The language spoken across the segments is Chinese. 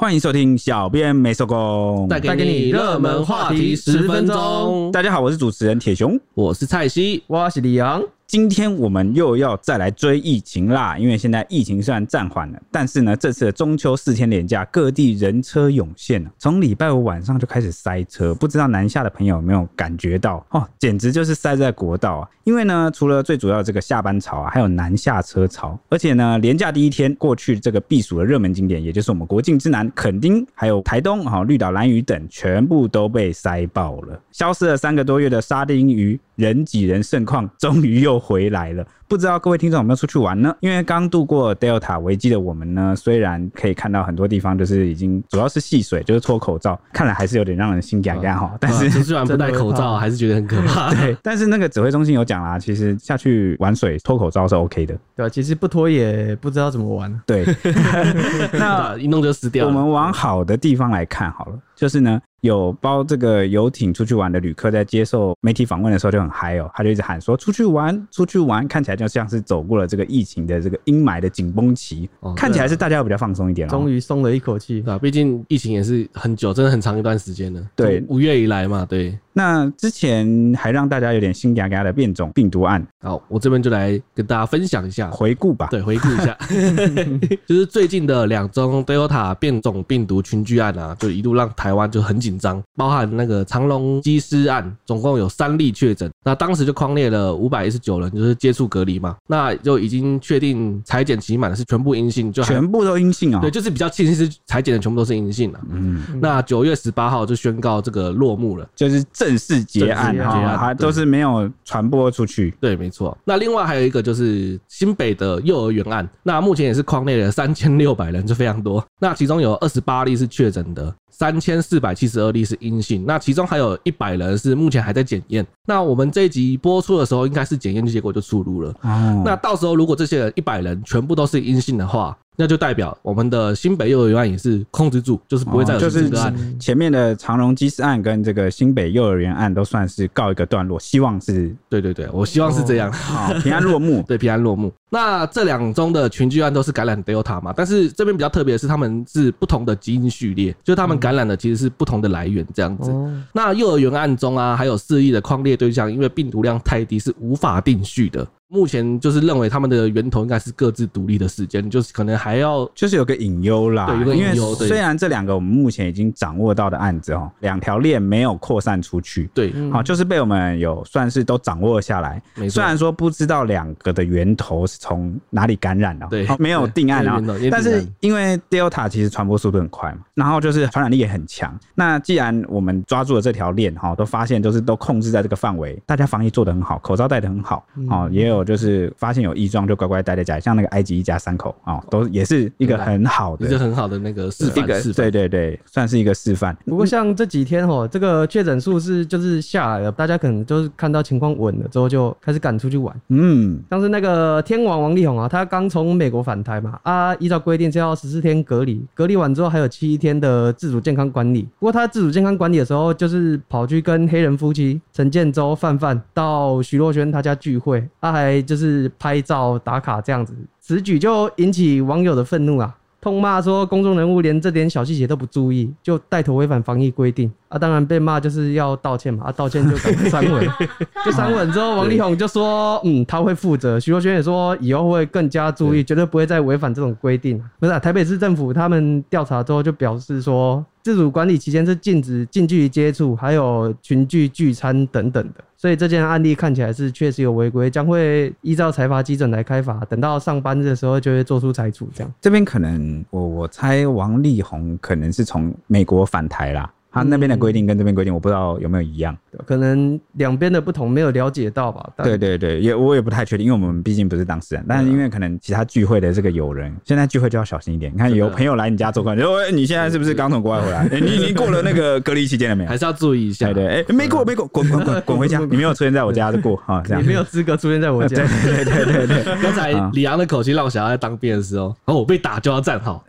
欢迎收听小编没收工，带给你热门话题十分钟。大家好，我是主持人铁熊，我是蔡西，我是李阳。今天我们又要再来追疫情啦，因为现在疫情虽然暂缓了，但是呢，这次的中秋四天连假，各地人车涌现，从礼拜五晚上就开始塞车，不知道南下的朋友有没有感觉到哦？简直就是塞在国道啊！因为呢，除了最主要的这个下班潮啊，还有南下车潮，而且呢，连假第一天过去，这个避暑的热门景点，也就是我们国境之南垦丁，还有台东哈、绿岛、兰屿等，全部都被塞爆了。消失了三个多月的沙丁鱼人挤人盛况，终于又回来了。不知道各位听众有没有出去玩呢？因为刚度过 Delta 危机的我们呢，虽然可以看到很多地方就是已经主要是戏水，就是脱口罩，看来还是有点让人心痒痒哈。但是出去玩不戴口罩，还是觉得很可怕。对，但是那个指挥中心有讲啦，其实下去玩水脱口罩是 OK 的。对，其实不脱也不知道怎么玩。对，那一弄就死掉了。我们往好的地方来看好了，就是呢。有包这个游艇出去玩的旅客，在接受媒体访问的时候就很嗨哦，他就一直喊说：“出去玩，出去玩！”看起来就像是走过了这个疫情的这个阴霾的紧绷期，哦、看起来是大家要比较放松一点了。终于松了一口气啊！毕竟疫情也是很久，真的很长一段时间了。对，五月以来嘛，对。那之前还让大家有点心嘎嘎的变种病毒案，好，我这边就来跟大家分享一下，回顾吧。对，回顾一下，就是最近的两宗 Delta 变种病毒群聚案啊，就一度让台湾就很紧张，包含那个长隆机师案，总共有三例确诊，那当时就框列了五百一十九人，就是接触隔离嘛，那就已经确定裁剪期满是全部阴性，就全部都阴性啊？对，就是比较庆幸是裁剪的全部都是阴性了。嗯，那九月十八号就宣告这个落幕了，就是。正式结案哈，还都是没有传播出去。对，没错。那另外还有一个就是新北的幼儿园案，那目前也是框内的三千六百人，就非常多。那其中有二十八例是确诊的，三千四百七十二例是阴性。那其中还有一百人是目前还在检验。那我们这一集播出的时候，应该是检验结果就出炉了。哦。那到时候如果这些人一百人全部都是阴性的话，那就代表我们的新北幼儿园案也是控制住，就是不会再有这个案。就是前面的长荣机师案跟这个新北幼儿园案都算是告一个段落，希望是对对对，我希望是这样，好平安落幕，对平安落幕。那这两宗的群聚案都是感染 Delta 嘛，但是这边比较特别的是，他们是不同的基因序列，就他们感染的其实是不同的来源这样子。那幼儿园案中啊，还有四例的框列对象，因为病毒量太低，是无法定序的。目前就是认为他们的源头应该是各自独立的事件，就是可能还要就是有个隐忧啦。对，有个隐忧。虽然这两个我们目前已经掌握到的案子哦，两条链没有扩散出去。对，好，就是被我们有算是都掌握下来。虽然说不知道两个的源头是从哪里感染的，对，没有定案啊。但是因为 Delta 其实传播速度很快嘛，然后就是传染力也很强。那既然我们抓住了这条链哈，都发现就是都控制在这个范围，大家防疫做得很好，口罩戴得很好，哦，也有。就是发现有异状就乖乖待在家里，像那个埃及一家三口啊、哦，都也是一个很好的，一个很好的那个示范，对对对，算是一个示范。不过像这几天哦，这个确诊数是就是下来了，大家可能就是看到情况稳了之后，就开始赶出去玩。嗯，像是那个天王王力宏啊，他刚从美国返台嘛，啊，依照规定是要十四天隔离，隔离完之后还有七天的自主健康管理。不过他自主健康管理的时候，就是跑去跟黑人夫妻陈建州、范范到徐若瑄他家聚会，他还。就是拍照打卡这样子，此举就引起网友的愤怒啊，痛骂说公众人物连这点小细节都不注意，就带头违反防疫规定啊！当然被骂就是要道歉嘛，啊，道歉就赶快删文，就删文之后，王力宏就说，嗯，他会负责，徐若瑄也说以后会更加注意，绝对不会再违反这种规定。不是啊，台北市政府他们调查之后就表示说。自主管理期间是禁止近距离接触，还有群聚聚餐等等的，所以这件案例看起来是确实有违规，将会依照财罚基准来开罚。等到上班的时候就会做出裁处。这样，这边可能我我猜王力宏可能是从美国返台啦。他那边的规定跟这边规定，我不知道有没有一样，可能两边的不同没有了解到吧。对对对，也我也不太确定，因为我们毕竟不是当事人。但是因为可能其他聚会的这个友人，现在聚会就要小心一点。你看有朋友来你家做客，就说你现在是不是刚从国外回来？你已经 过了那个隔离期间了没有？还是要注意一下。对对，哎，没过没过，滚滚滚滚回家！你没有出现在我家就过哈，这样。你没有资格出现在我家。对对对对对。刚才李阳的口气让我想要在当兵的时候，哦，我被打就要站好，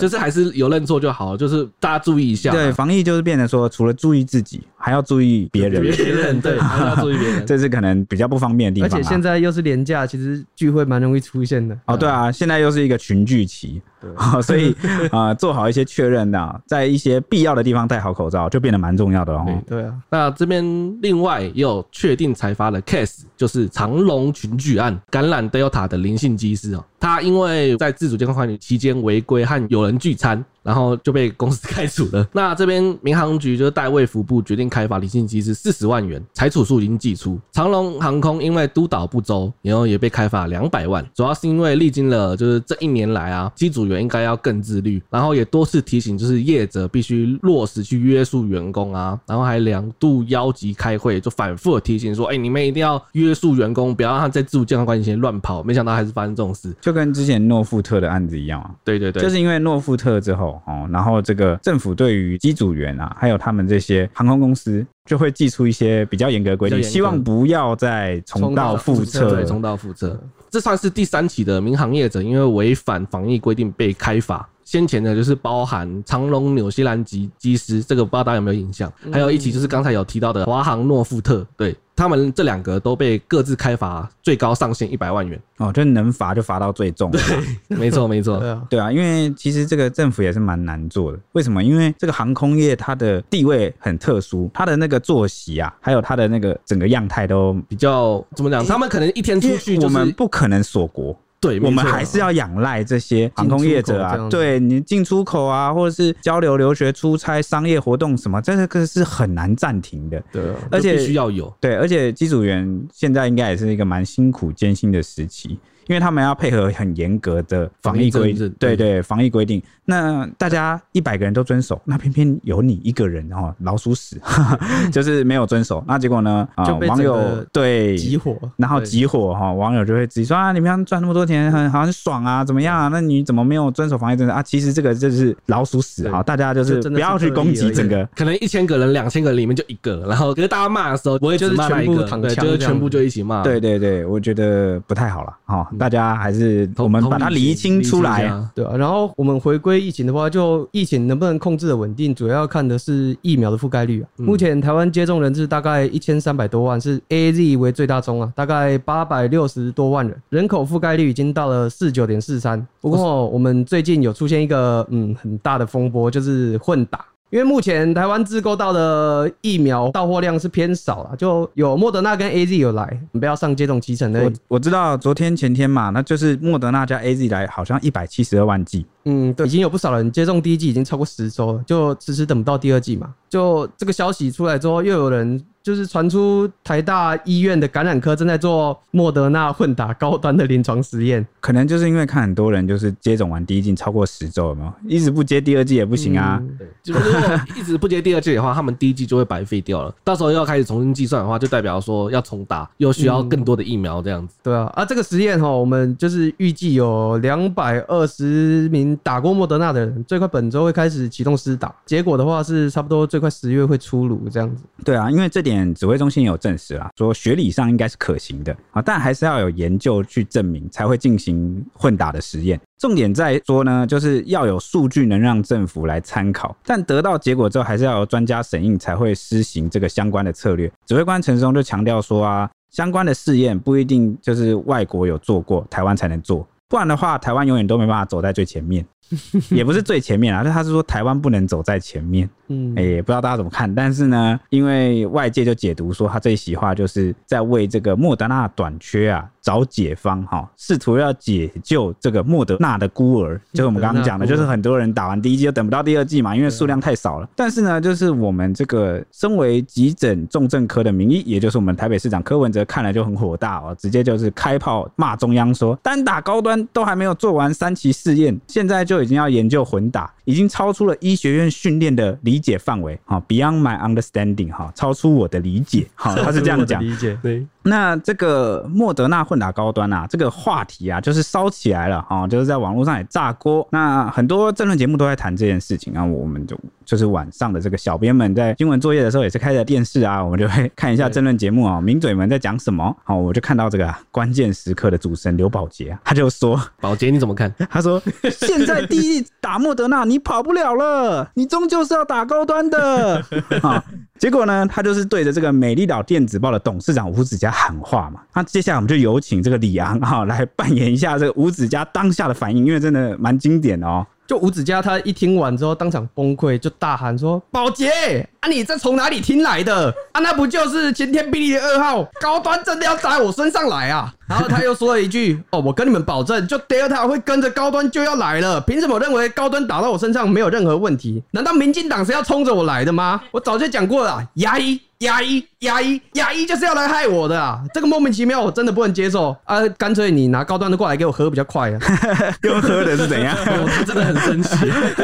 就是还是有认错就好，就是大家注意对，防疫就是。变成说，除了注意自己，还要注意别人。别人对，还要注意别人，这是可能比较不方便的地方。而且现在又是廉价，其实聚会蛮容易出现的。哦，对啊，现在又是一个群聚期，对 所以啊、呃，做好一些确认的，在一些必要的地方戴好口罩，就变得蛮重要的哦。对啊，那这边另外也有确定裁罚的 case，就是长隆群聚案感染 Delta 的林姓机师哦，他因为在自主健康管理期间违规和有人聚餐。然后就被公司 开除了。那这边民航局就是代卫福部决定开罚林姓机师四十万元，裁处书已经寄出。长龙航空因为督导不周，然后也被开罚两百万。主要是因为历经了就是这一年来啊，机组员应该要更自律，然后也多次提醒就是业者必须落实去约束员工啊，然后还两度邀集开会，就反复的提醒说，哎，你们一定要约束员工，不要让他在自主健康管理期间乱跑。没想到还是发生这种事，就跟之前诺富特的案子一样啊。对对对，就是因为诺富特之后。哦，然后这个政府对于机组员啊，还有他们这些航空公司，就会寄出一些比较严格的规定，希望不要再重蹈覆辙。对，重蹈覆辙。这算是第三起的民航业者因为违反防疫规定被开罚。先前的，就是包含长隆纽西兰籍机师，这个不知道大家有没有印象？还有一起就是刚才有提到的华航诺富特，对。他们这两个都被各自开罚，最高上限一百万元哦，就能罚就罚到最重。对，没错没错，对啊，因为其实这个政府也是蛮难做的。为什么？因为这个航空业它的地位很特殊，它的那个作息啊，还有它的那个整个样态都比较怎么讲？他们可能一天出去，我们不可能锁国。对，我们还是要仰赖这些航空业者啊，对你进出口啊，或者是交流、留学、出差、商业活动什么，这个是很难暂停的。对，而且必须要有。对，而且机组员现在应该也是一个蛮辛苦、艰辛的时期。因为他们要配合很严格的防疫规定，对对，防疫规定。那大家一百个人都遵守，那偏偏有你一个人哦，老鼠屎，就是没有遵守。那结果呢？啊，网友对集火，然后集火哈，网友就会自己说啊，你们赚那么多钱，很好很爽啊，怎么样啊？那你怎么没有遵守防疫政策啊？其实这个就是老鼠屎哈，大家就是不要去攻击整个，可能一千个人、两千个人里面就一个，然后可是大家骂的时候，我也就是全部对，就是全部就一起骂。对对对，我觉得不太好了哈。大家还是我们把它厘清出来，啊，对啊。然后我们回归疫情的话，就疫情能不能控制的稳定，主要要看的是疫苗的覆盖率啊。目前台湾接种人次大概一千三百多万，是 AZ 为最大宗啊，大概八百六十多万人，人口覆盖率已经到了四九点四三。不过我们最近有出现一个嗯很大的风波，就是混打。因为目前台湾自购到的疫苗到货量是偏少了，就有莫德纳跟 AZ 有来，你不要上接种脐橙的。我我知道昨天前天嘛，那就是莫德纳加 AZ 来，好像一百七十二万剂。嗯，对，已经有不少人接种第一剂，已经超过十周了，就迟迟等不到第二剂嘛。就这个消息出来之后，又有人。就是传出台大医院的感染科正在做莫德纳混打高端的临床实验，可能就是因为看很多人就是接种完第一剂超过十周，有没有？一直不接第二剂也不行啊。对，就是如果一直不接第二剂的话，他们第一剂就会白费掉了。到时候又要开始重新计算的话，就代表说要重打，又需要更多的疫苗这样子。对啊，啊，这个实验哈，我们就是预计有两百二十名打过莫德纳的人，最快本周会开始启动施打。结果的话是差不多最快十月会出炉这样子。对啊，因为这点。指挥中心也有证实啦，说学理上应该是可行的啊，但还是要有研究去证明，才会进行混打的实验。重点在说呢，就是要有数据能让政府来参考，但得到结果之后，还是要由专家审议才会施行这个相关的策略。指挥官陈松就强调说啊，相关的试验不一定就是外国有做过，台湾才能做，不然的话，台湾永远都没办法走在最前面。也不是最前面啊，但他是说台湾不能走在前面。嗯，哎，不知道大家怎么看，但是呢，因为外界就解读说他这一席话就是在为这个莫德纳短缺啊找解方哈，试图要解救这个莫德纳的孤儿。就是我们刚刚讲的，就是很多人打完第一剂就等不到第二剂嘛，因为数量太少了。但是呢，就是我们这个身为急诊重症科的名医，也就是我们台北市长柯文哲看了就很火大哦，直接就是开炮骂中央说，单打高端都还没有做完三期试验，现在就已经要研究混打，已经超出了医学院训练的理解范围，啊，Beyond my understanding，哈，超出我的理解，哈，他是这样讲，理解，对。那这个莫德纳混打高端啊，这个话题啊，就是烧起来了，啊，就是在网络上也炸锅。那很多政论节目都在谈这件事情啊，我们就就是晚上的这个小编们在新闻作业的时候，也是开着电视啊，我们就会看一下政论节目啊，名嘴们在讲什么。好，我就看到这个关键时刻的主持人刘宝杰啊，他就说：“宝杰你怎么看？” 他说：“现在第一打莫德纳，你跑不了了，你终究是要打高端的。”啊，结果呢，他就是对着这个美丽岛电子报的董事长吴子嘉。喊话嘛。那接下来我们就有请这个李昂哈来扮演一下这个吴子嘉当下的反应，因为真的蛮经典的哦。就吴子嘉他一听完之后当场崩溃，就大喊说：“保洁啊，你这从哪里听来的啊？那不就是晴天霹雳的二号高端真的要砸我身上来啊？”然后他又说了一句：“哦，我跟你们保证，就 Delta 会跟着高端就要来了。凭什么认为高端打到我身上没有任何问题？难道民进党是要冲着我来的吗？我早就讲过了，牙医。”牙医，牙医，牙医就是要来害我的啊！这个莫名其妙，我真的不能接受啊！干脆你拿高端的过来给我喝比较快啊！用喝的是怎样？我真的很生气，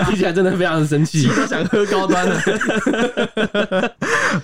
听起来真的非常的生气，都想喝高端的。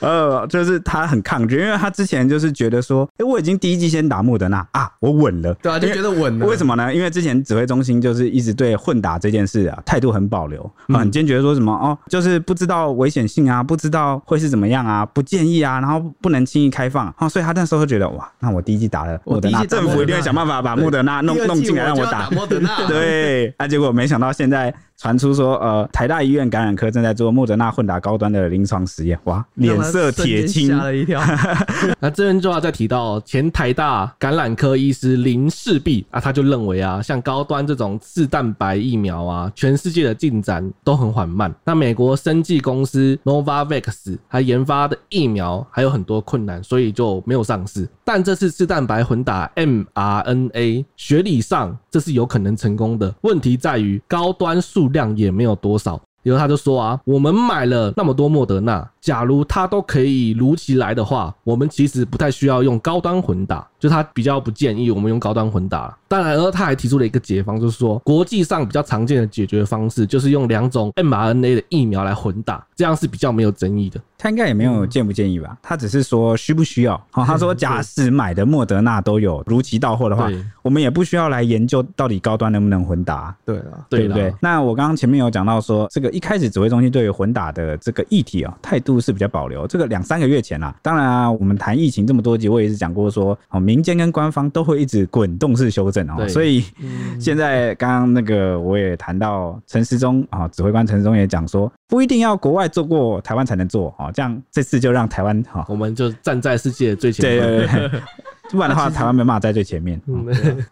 呃，就是他很抗拒，因为他之前就是觉得说，哎、欸，我已经第一季先打莫德纳啊，我稳了，对啊，就觉得稳了。为什么呢？因为之前指挥中心就是一直对混打这件事啊态度很保留，很坚决说什么哦，就是不知道危险性啊，不知道会是怎么样啊，不。建议啊，然后不能轻易开放啊，所以他那时候会觉得哇，那我第一季打了莫德纳，政府一定会想办法把莫德纳弄弄进来让我打莫德纳，对，那、啊、结果没想到现在。传出说，呃，台大医院感染科正在做莫德纳混打高端的临床实验，哇，脸色铁青，吓了一跳。那这边就要再提到前台大感染科医师林世璧啊，他就认为啊，像高端这种次蛋白疫苗啊，全世界的进展都很缓慢。那美国生技公司 Novavax 还研发的疫苗还有很多困难，所以就没有上市。但这次次蛋白混打 mRNA，学理上这是有可能成功的，问题在于高端数。量也没有多少，然后他就说啊，我们买了那么多莫德纳，假如它都可以如期来的话，我们其实不太需要用高端混打，就他比较不建议我们用高端混打。当然，而他还提出了一个解方，就是说国际上比较常见的解决方式，就是用两种 mRNA 的疫苗来混打，这样是比较没有争议的。他应该也没有建不建议吧？他只是说需不需要。好，他说假使买的莫德纳都有如期到货的话，我们也不需要来研究到底高端能不能混打。对啊，对不对？那我刚刚前面有讲到说，这个一开始指挥中心对于混打的这个议题啊，态度是比较保留。这个两三个月前啊，当然啊，我们谈疫情这么多集，我也是讲过说，哦，民间跟官方都会一直滚动式修正哦，所以。现在刚刚那个我也谈到陈时中啊，指挥官陈时中也讲说，不一定要国外做过，台湾才能做啊，这样这次就让台湾哈，我们就站在世界最前面，对对对，不然的话台湾没办法在最前面。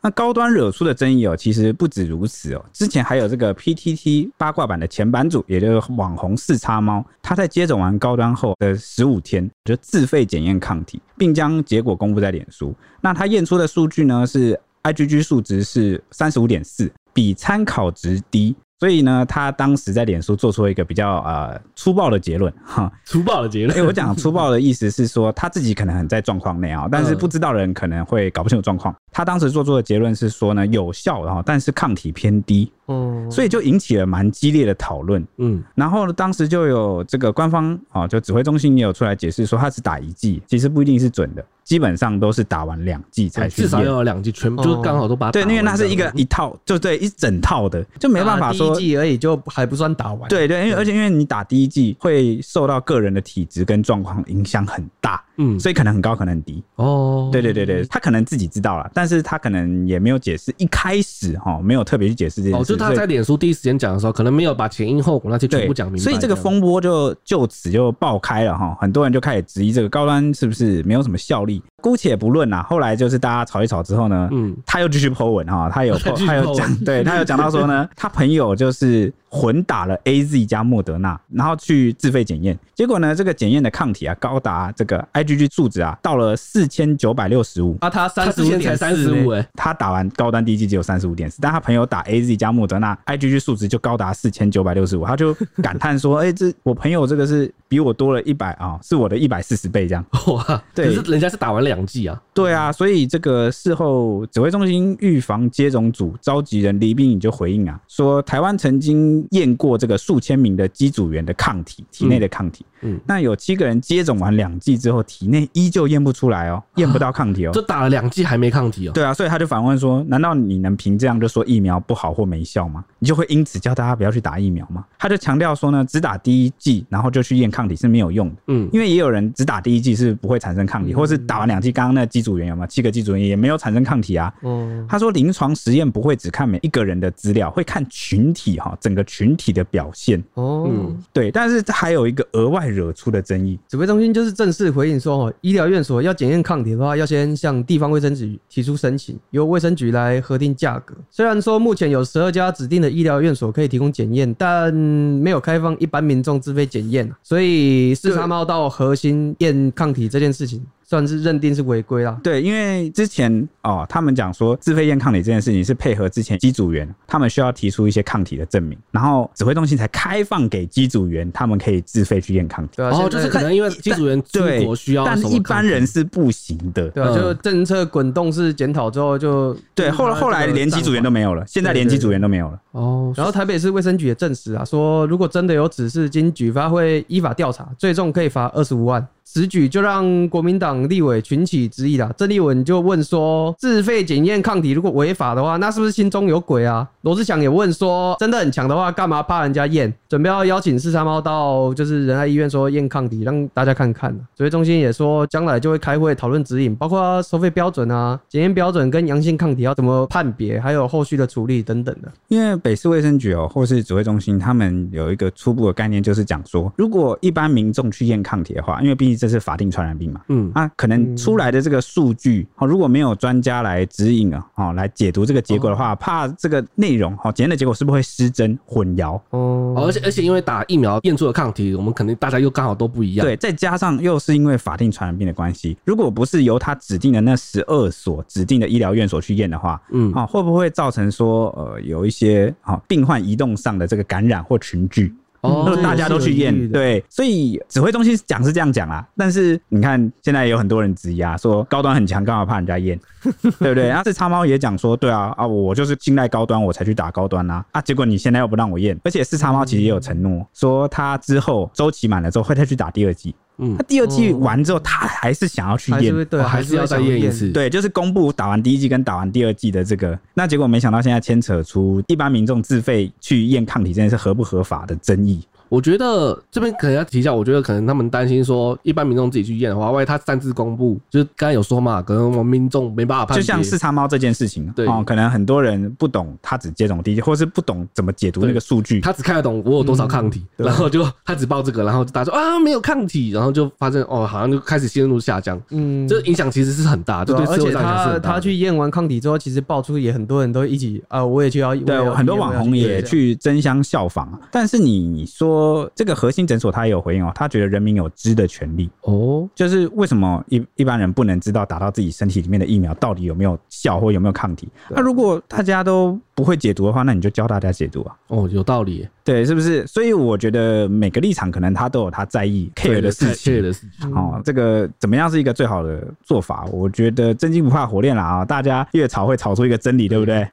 那高端惹出的争议哦，其实不止如此哦，之前还有这个 PTT 八卦版的前版主，也就是网红四叉猫，他在接种完高端后的十五天就自费检验抗体，并将结果公布在脸书。那他验出的数据呢是。IgG 数值是三十五点四，比参考值低，所以呢，他当时在脸书做出了一个比较呃粗暴的结论哈，粗暴的结论。哎，我讲粗暴的意思是说，他自己可能很在状况内啊，但是不知道的人可能会搞不清楚状况。他当时做出的结论是说呢，有效的哈，但是抗体偏低，嗯，所以就引起了蛮激烈的讨论，嗯，然后呢，当时就有这个官方啊，就指挥中心也有出来解释说，他只打一剂，其实不一定是准的。基本上都是打完两剂才去，至少要有两剂，全部就是刚好都把它打完。对，因为那是一个一套，就对一整套的，就没办法说第一剂而已，就还不算打完。对对，因为而且因为你打第一剂会受到个人的体质跟状况影响很大，嗯，所以可能很高，可能很低。哦，对对对对，他可能自己知道了，但是他可能也没有解释，一开始哈没有特别去解释这件事。哦，就他在脸书第一时间讲的时候，可能没有把前因后果那些全部讲明白。所以这个风波就就此就爆开了哈，很多人就开始质疑这个高端是不是没有什么效力。姑且不论呐，后来就是大家吵一吵之后呢，嗯，他又继续 po 文哈，他有 他有讲，对 他有讲到说呢，他朋友就是。混打了 A Z 加莫德纳，然后去自费检验，结果呢，这个检验的抗体啊，高达这个 I G G 数值啊，到了四千九百六十五。啊，他三十五点三十五哎，他打完高端第一剂只有三十五点四，但他朋友打 A Z 加莫德纳，I G G 数值就高达四千九百六十五，他就感叹说：“ 哎、欸，这我朋友这个是比我多了一百啊，是我的一百四十倍这样。”哇，对，可是人家是打完两剂啊。对啊，所以这个事后指挥中心预防接种组召集人李秉颖就回应啊，说台湾曾经验过这个。数千名的机组员的抗体，体内的抗体，嗯，嗯，那有七个人接种完两剂之后，体内依旧验不出来哦，验不到抗体哦，就打了两剂还没抗体哦。对啊，所以他就反问说：难道你能凭这样就说疫苗不好或没效吗？你就会因此叫大家不要去打疫苗吗？他就强调说呢，只打第一剂，然后就去验抗体是没有用的。嗯，因为也有人只打第一剂是不会产生抗体，嗯、或是打完两剂，刚刚那机组员有没有七个机组员也没有产生抗体啊？嗯，他说临床实验不会只看每一个人的资料，会看群体哈，整个群体的表现。哦，嗯，对，但是还有一个额外惹出的争议，指挥中心就是正式回应说，哦，医疗院所要检验抗体的话，要先向地方卫生局提出申请，由卫生局来核定价格。虽然说目前有十二家指定的医疗院所可以提供检验，但没有开放一般民众自费检验，所以四叉猫到核心验抗体这件事情。算是认定是违规啦。对，因为之前哦，他们讲说自费验抗体这件事情是配合之前机组员，他们需要提出一些抗体的证明，然后指挥中心才开放给机组员，他们可以自费去验抗体。对啊，哦，就是可能因为机组员出国需要，但一般人是不行的。对啊，就政策滚动式检讨之后就对，后来后来连机组员都没有了，现在连机组员都没有了。哦，然后台北市卫生局也证实啊，说如果真的有指示，经举发会依法调查，最重可以罚二十五万。此举就让国民党立委群起质疑了。郑丽文就问说：“自费检验抗体如果违法的话，那是不是心中有鬼啊？”罗志祥也问说：“真的很强的话，干嘛怕人家验？准备要邀请四三猫到就是仁爱医院说验抗体，让大家看看。”指挥中心也说，将来就会开会讨论指引，包括收费标准啊、检验标准跟阳性抗体要怎么判别，还有后续的处理等等的。因为北市卫生局哦，或是指挥中心，他们有一个初步的概念，就是讲说，如果一般民众去验抗体的话，因为毕竟这是法定传染病嘛，嗯。啊，可能出来的这个数据，哦，如果没有专家来指引啊，哦，来解读这个结果的话，怕这个内容，哦，检验的结果是不是会失真混淆？哦，而且而且因为打疫苗验出的抗体，我们肯定大家又刚好都不一样，对，再加上又是因为法定传染病的关系，如果不是由他指定的那十二所指定的医疗院所去验的话，嗯。啊，会不会造成说呃有一些啊病患移动上的这个感染或群聚？哦，大家都去验，对，所以指挥中心讲是这样讲啊，但是你看现在有很多人质疑啊，说高端很强，干嘛怕人家验，对不对？然后这叉猫也讲说，对啊啊，我就是信赖高端，我才去打高端啊啊，结果你现在又不让我验，而且四叉猫其实也有承诺，说他之后周期满了之后会再去打第二剂。嗯，他第二季完之后，他还是想要去验，对，还是要再验一次。对，就是公布打完第一季跟打完第二季的这个，那结果没想到现在牵扯出一般民众自费去验抗体这件事合不合法的争议。我觉得这边可能要提一下，我觉得可能他们担心说，一般民众自己去验的话，万一他擅自公布，就是刚才有说嘛，可能我们民众没办法判别。就像四叉猫这件事情，对。哦，可能很多人不懂他只接种第一剂，或是不懂怎么解读那个数据，他只看得懂我有多少抗体，嗯、然后就他只报这个，然后就大家说啊没有抗体，然后就发现哦好像就开始信任度下降，嗯，这影响其实是很大，对，对，而且他他去验完抗体之后，其实爆出也很多人都一起啊，我也去要，对，很多网红也去争相效仿，但是你说这个核心。诊所他也有回应哦，他觉得人民有知的权利哦，就是为什么一一般人不能知道打到自己身体里面的疫苗到底有没有效或有没有抗体？那如果大家都不会解读的话，那你就教大家解读啊。哦，有道理，对，是不是？所以我觉得每个立场可能他都有他在意 care 的事情。的事情。哦，这个怎么样是一个最好的做法？我觉得真金不怕火炼了啊！大家越吵会吵出一个真理，对不对？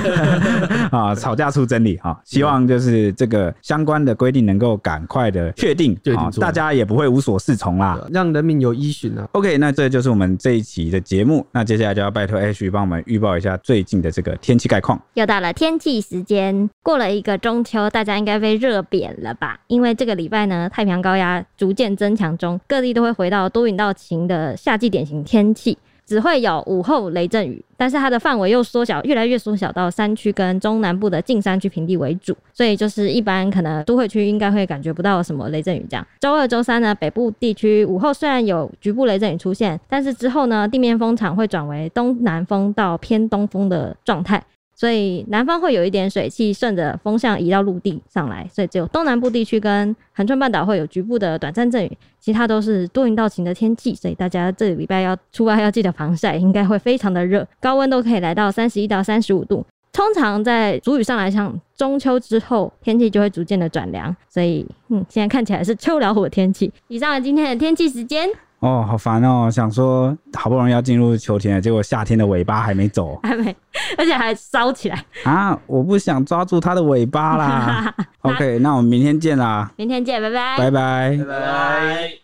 啊，吵架出真理啊！希望就是这个相关的规定能够赶快的确定啊，大家也不会无所适从啦，让人民有依循啊。OK，那这就是我们这一期的节目。那接下来就要拜托 H 帮我们预报一下最近的这个天气概况。又到了天气时间，过了一个中秋，大家应该被热扁了吧？因为这个礼拜呢，太平洋高压逐渐增强中，各地都会回到多云到晴的夏季典型天气。只会有午后雷阵雨，但是它的范围又缩小，越来越缩小到山区跟中南部的近山区平地为主，所以就是一般可能都会区应该会感觉不到什么雷阵雨这样。周二、周三呢，北部地区午后虽然有局部雷阵雨出现，但是之后呢，地面风场会转为东南风到偏东风的状态。所以南方会有一点水汽顺着风向移到陆地上来，所以只有东南部地区跟恒春半岛会有局部的短暂阵雨，其他都是多云到晴的天气。所以大家这个礼拜要出外要记得防晒，应该会非常的热，高温都可以来到三十一到三十五度。通常在主语上来讲，中秋之后天气就会逐渐的转凉，所以嗯，现在看起来是秋老虎的天气。以上今天的天气时间。哦，好烦哦！想说好不容易要进入秋天了，结果夏天的尾巴还没走，还没，而且还烧起来啊！我不想抓住它的尾巴啦。OK，那我们明天见啦！明天见，拜拜，拜拜，拜拜。